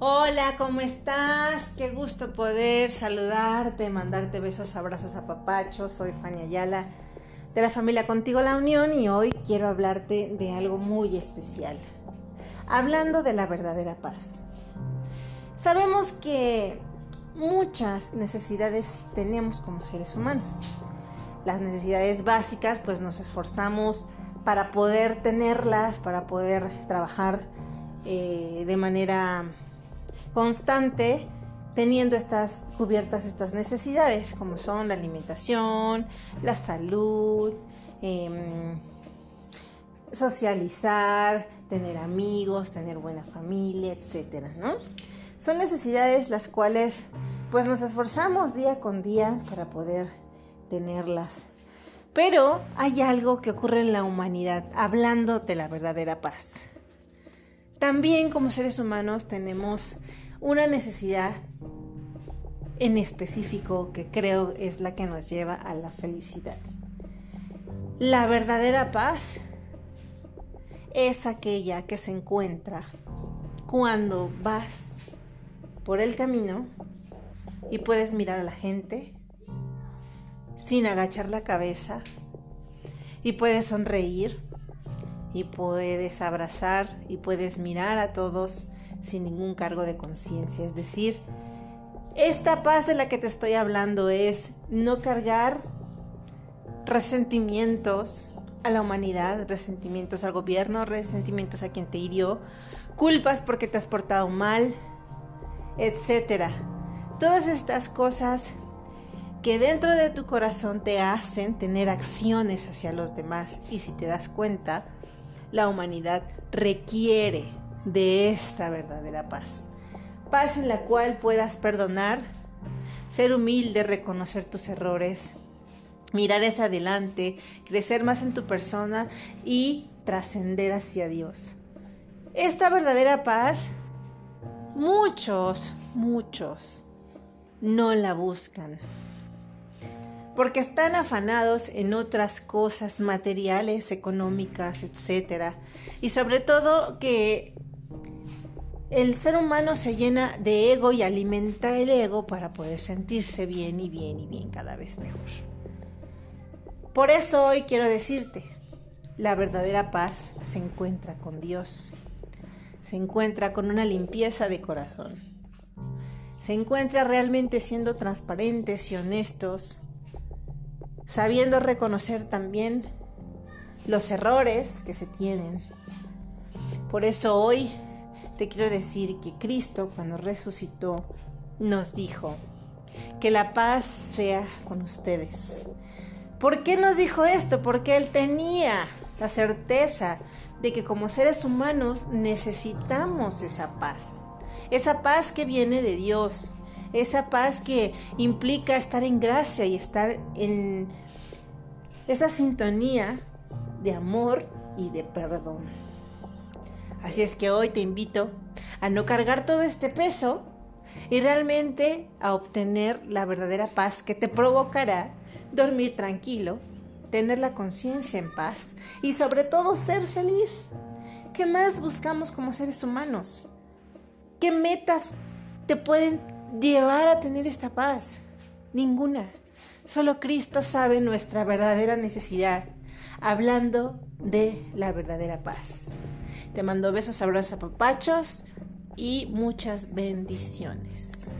Hola, ¿cómo estás? Qué gusto poder saludarte, mandarte besos, abrazos a papacho. Soy Fania Ayala de la familia Contigo la Unión y hoy quiero hablarte de algo muy especial. Hablando de la verdadera paz. Sabemos que muchas necesidades tenemos como seres humanos. Las necesidades básicas pues nos esforzamos para poder tenerlas, para poder trabajar eh, de manera constante teniendo estas cubiertas estas necesidades como son la alimentación, la salud, em, socializar, tener amigos, tener buena familia, etcétera, ¿no? Son necesidades las cuales pues nos esforzamos día con día para poder tenerlas. Pero hay algo que ocurre en la humanidad, hablando de la verdadera paz. También como seres humanos tenemos una necesidad en específico que creo es la que nos lleva a la felicidad. La verdadera paz es aquella que se encuentra cuando vas por el camino y puedes mirar a la gente sin agachar la cabeza y puedes sonreír y puedes abrazar y puedes mirar a todos sin ningún cargo de conciencia. Es decir, esta paz de la que te estoy hablando es no cargar resentimientos a la humanidad, resentimientos al gobierno, resentimientos a quien te hirió, culpas porque te has portado mal, etc. Todas estas cosas que dentro de tu corazón te hacen tener acciones hacia los demás y si te das cuenta, la humanidad requiere de esta verdadera paz. Paz en la cual puedas perdonar, ser humilde, reconocer tus errores, mirar hacia adelante, crecer más en tu persona y trascender hacia Dios. Esta verdadera paz, muchos, muchos no la buscan. Porque están afanados en otras cosas materiales, económicas, etc. Y sobre todo que el ser humano se llena de ego y alimenta el ego para poder sentirse bien y bien y bien cada vez mejor. Por eso hoy quiero decirte, la verdadera paz se encuentra con Dios, se encuentra con una limpieza de corazón, se encuentra realmente siendo transparentes y honestos, sabiendo reconocer también los errores que se tienen. Por eso hoy te quiero decir que Cristo cuando resucitó nos dijo que la paz sea con ustedes. ¿Por qué nos dijo esto? Porque Él tenía la certeza de que como seres humanos necesitamos esa paz. Esa paz que viene de Dios. Esa paz que implica estar en gracia y estar en esa sintonía de amor y de perdón. Así es que hoy te invito a no cargar todo este peso y realmente a obtener la verdadera paz que te provocará dormir tranquilo, tener la conciencia en paz y sobre todo ser feliz. ¿Qué más buscamos como seres humanos? ¿Qué metas te pueden llevar a tener esta paz? Ninguna. Solo Cristo sabe nuestra verdadera necesidad, hablando de la verdadera paz. Te mando besos, abrazos, papachos y muchas bendiciones.